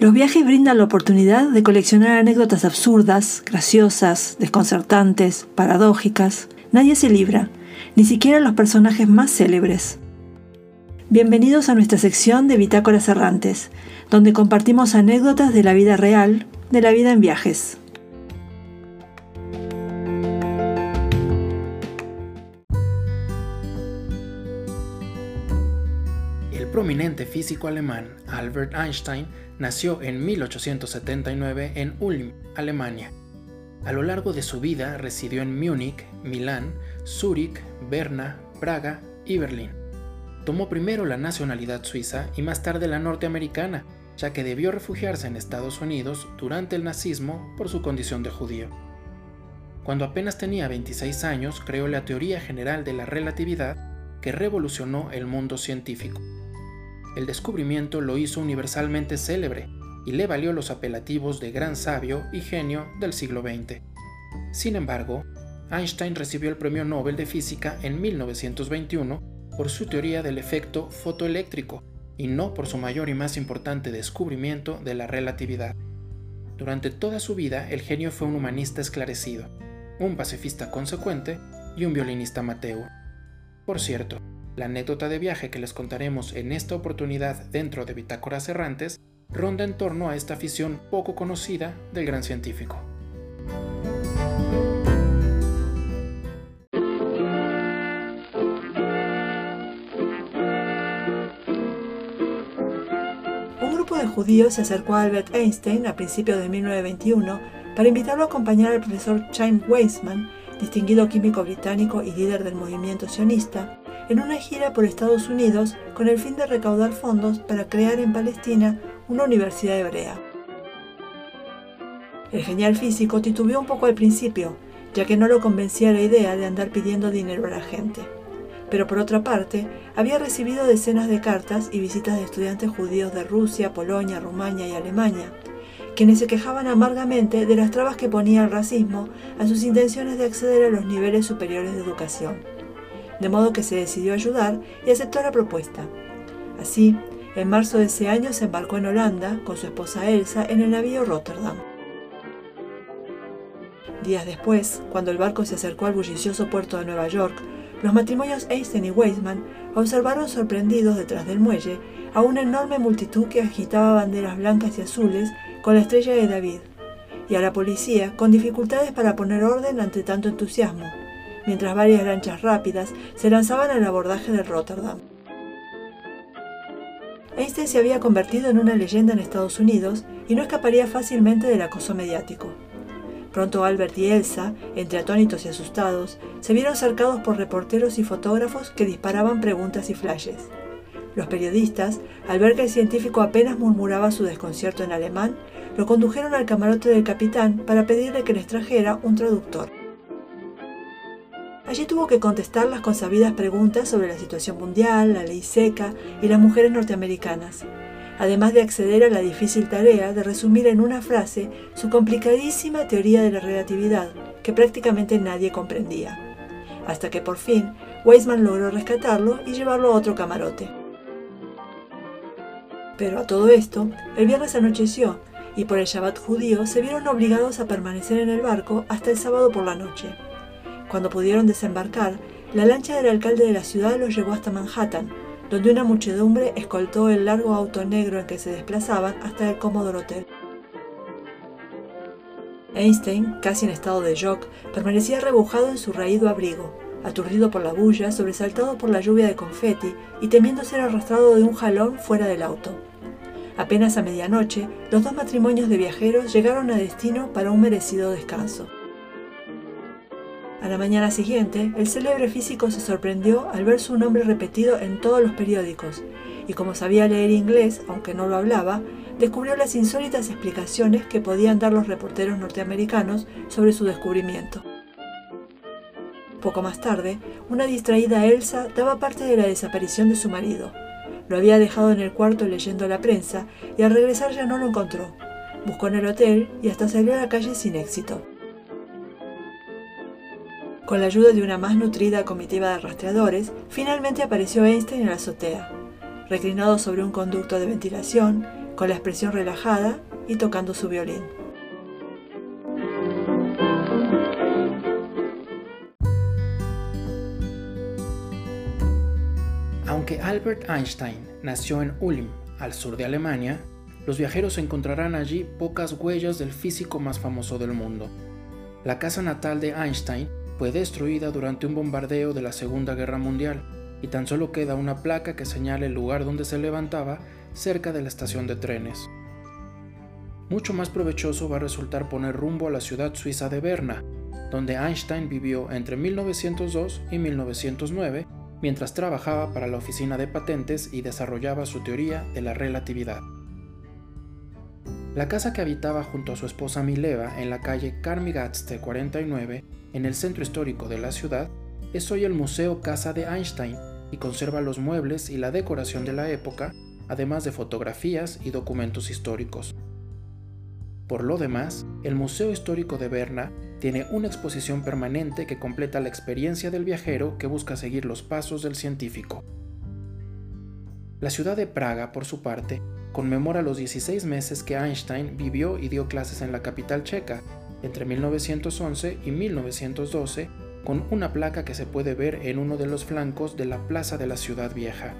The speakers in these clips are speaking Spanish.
Los viajes brindan la oportunidad de coleccionar anécdotas absurdas, graciosas, desconcertantes, paradójicas. Nadie se libra, ni siquiera los personajes más célebres. Bienvenidos a nuestra sección de Bitácoras Errantes, donde compartimos anécdotas de la vida real, de la vida en viajes. El prominente físico alemán Albert Einstein nació en 1879 en Ulm, Alemania. A lo largo de su vida residió en Múnich, Milán, Zúrich, Berna, Praga y Berlín. Tomó primero la nacionalidad suiza y más tarde la norteamericana, ya que debió refugiarse en Estados Unidos durante el nazismo por su condición de judío. Cuando apenas tenía 26 años, creó la teoría general de la relatividad que revolucionó el mundo científico el descubrimiento lo hizo universalmente célebre y le valió los apelativos de gran sabio y genio del siglo XX. Sin embargo, Einstein recibió el Premio Nobel de Física en 1921 por su teoría del efecto fotoeléctrico y no por su mayor y más importante descubrimiento de la relatividad. Durante toda su vida, el genio fue un humanista esclarecido, un pacifista consecuente y un violinista amateur. Por cierto, la anécdota de viaje que les contaremos en esta oportunidad dentro de Bitácoras Errantes ronda en torno a esta afición poco conocida del gran científico. Un grupo de judíos se acercó a Albert Einstein a principios de 1921 para invitarlo a acompañar al profesor Chaim Weizmann, distinguido químico británico y líder del movimiento sionista, en una gira por Estados Unidos con el fin de recaudar fondos para crear en Palestina una universidad hebrea. El genial físico titubeó un poco al principio, ya que no lo convencía la idea de andar pidiendo dinero a la gente. Pero por otra parte, había recibido decenas de cartas y visitas de estudiantes judíos de Rusia, Polonia, Rumania y Alemania, quienes se quejaban amargamente de las trabas que ponía el racismo a sus intenciones de acceder a los niveles superiores de educación de modo que se decidió ayudar y aceptó la propuesta. Así, en marzo de ese año se embarcó en Holanda con su esposa Elsa en el navío Rotterdam. Días después, cuando el barco se acercó al bullicioso puerto de Nueva York, los matrimonios Einstein y Weisman observaron sorprendidos detrás del muelle a una enorme multitud que agitaba banderas blancas y azules con la estrella de David, y a la policía con dificultades para poner orden ante tanto entusiasmo mientras varias lanchas rápidas se lanzaban al abordaje de Rotterdam. Einstein se había convertido en una leyenda en Estados Unidos y no escaparía fácilmente del acoso mediático. Pronto Albert y Elsa, entre atónitos y asustados, se vieron cercados por reporteros y fotógrafos que disparaban preguntas y flashes. Los periodistas, al ver que el científico apenas murmuraba su desconcierto en alemán, lo condujeron al camarote del capitán para pedirle que les trajera un traductor. Allí tuvo que contestar las consabidas preguntas sobre la situación mundial, la ley seca y las mujeres norteamericanas, además de acceder a la difícil tarea de resumir en una frase su complicadísima teoría de la relatividad, que prácticamente nadie comprendía. Hasta que por fin Weisman logró rescatarlo y llevarlo a otro camarote. Pero a todo esto, el viernes anocheció y por el Shabbat judío se vieron obligados a permanecer en el barco hasta el sábado por la noche. Cuando pudieron desembarcar, la lancha del alcalde de la ciudad los llevó hasta Manhattan, donde una muchedumbre escoltó el largo auto negro en que se desplazaban hasta el Commodore Hotel. Einstein, casi en estado de shock, permanecía rebujado en su raído abrigo, aturdido por la bulla, sobresaltado por la lluvia de confeti y temiendo ser arrastrado de un jalón fuera del auto. Apenas a medianoche, los dos matrimonios de viajeros llegaron a destino para un merecido descanso. La mañana siguiente, el célebre físico se sorprendió al ver su nombre repetido en todos los periódicos, y como sabía leer inglés, aunque no lo hablaba, descubrió las insólitas explicaciones que podían dar los reporteros norteamericanos sobre su descubrimiento. Poco más tarde, una distraída Elsa daba parte de la desaparición de su marido. Lo había dejado en el cuarto leyendo la prensa y al regresar ya no lo encontró. Buscó en el hotel y hasta salió a la calle sin éxito. Con la ayuda de una más nutrida comitiva de rastreadores, finalmente apareció Einstein en la azotea, reclinado sobre un conducto de ventilación, con la expresión relajada y tocando su violín. Aunque Albert Einstein nació en Ulm, al sur de Alemania, los viajeros encontrarán allí pocas huellas del físico más famoso del mundo. La casa natal de Einstein fue destruida durante un bombardeo de la Segunda Guerra Mundial y tan solo queda una placa que señala el lugar donde se levantaba cerca de la estación de trenes. Mucho más provechoso va a resultar poner rumbo a la ciudad suiza de Berna, donde Einstein vivió entre 1902 y 1909 mientras trabajaba para la oficina de patentes y desarrollaba su teoría de la relatividad. La casa que habitaba junto a su esposa Mileva en la calle Karmigatste 49, en el centro histórico de la ciudad, es hoy el Museo Casa de Einstein y conserva los muebles y la decoración de la época, además de fotografías y documentos históricos. Por lo demás, el Museo Histórico de Berna tiene una exposición permanente que completa la experiencia del viajero que busca seguir los pasos del científico. La ciudad de Praga, por su parte, conmemora los 16 meses que Einstein vivió y dio clases en la capital checa, entre 1911 y 1912, con una placa que se puede ver en uno de los flancos de la Plaza de la Ciudad Vieja.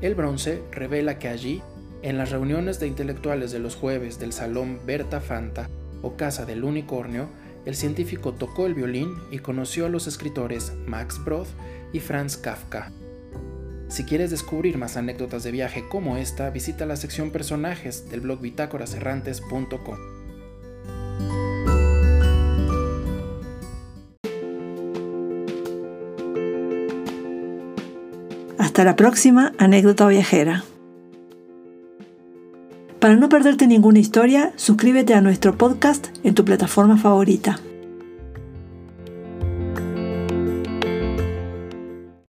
El bronce revela que allí, en las reuniones de intelectuales de los jueves del Salón Berta Fanta o Casa del Unicornio, el científico tocó el violín y conoció a los escritores Max Brod y Franz Kafka. Si quieres descubrir más anécdotas de viaje como esta, visita la sección personajes del blog bitácoraserrantes.com. Hasta la próxima anécdota viajera. Para no perderte ninguna historia, suscríbete a nuestro podcast en tu plataforma favorita.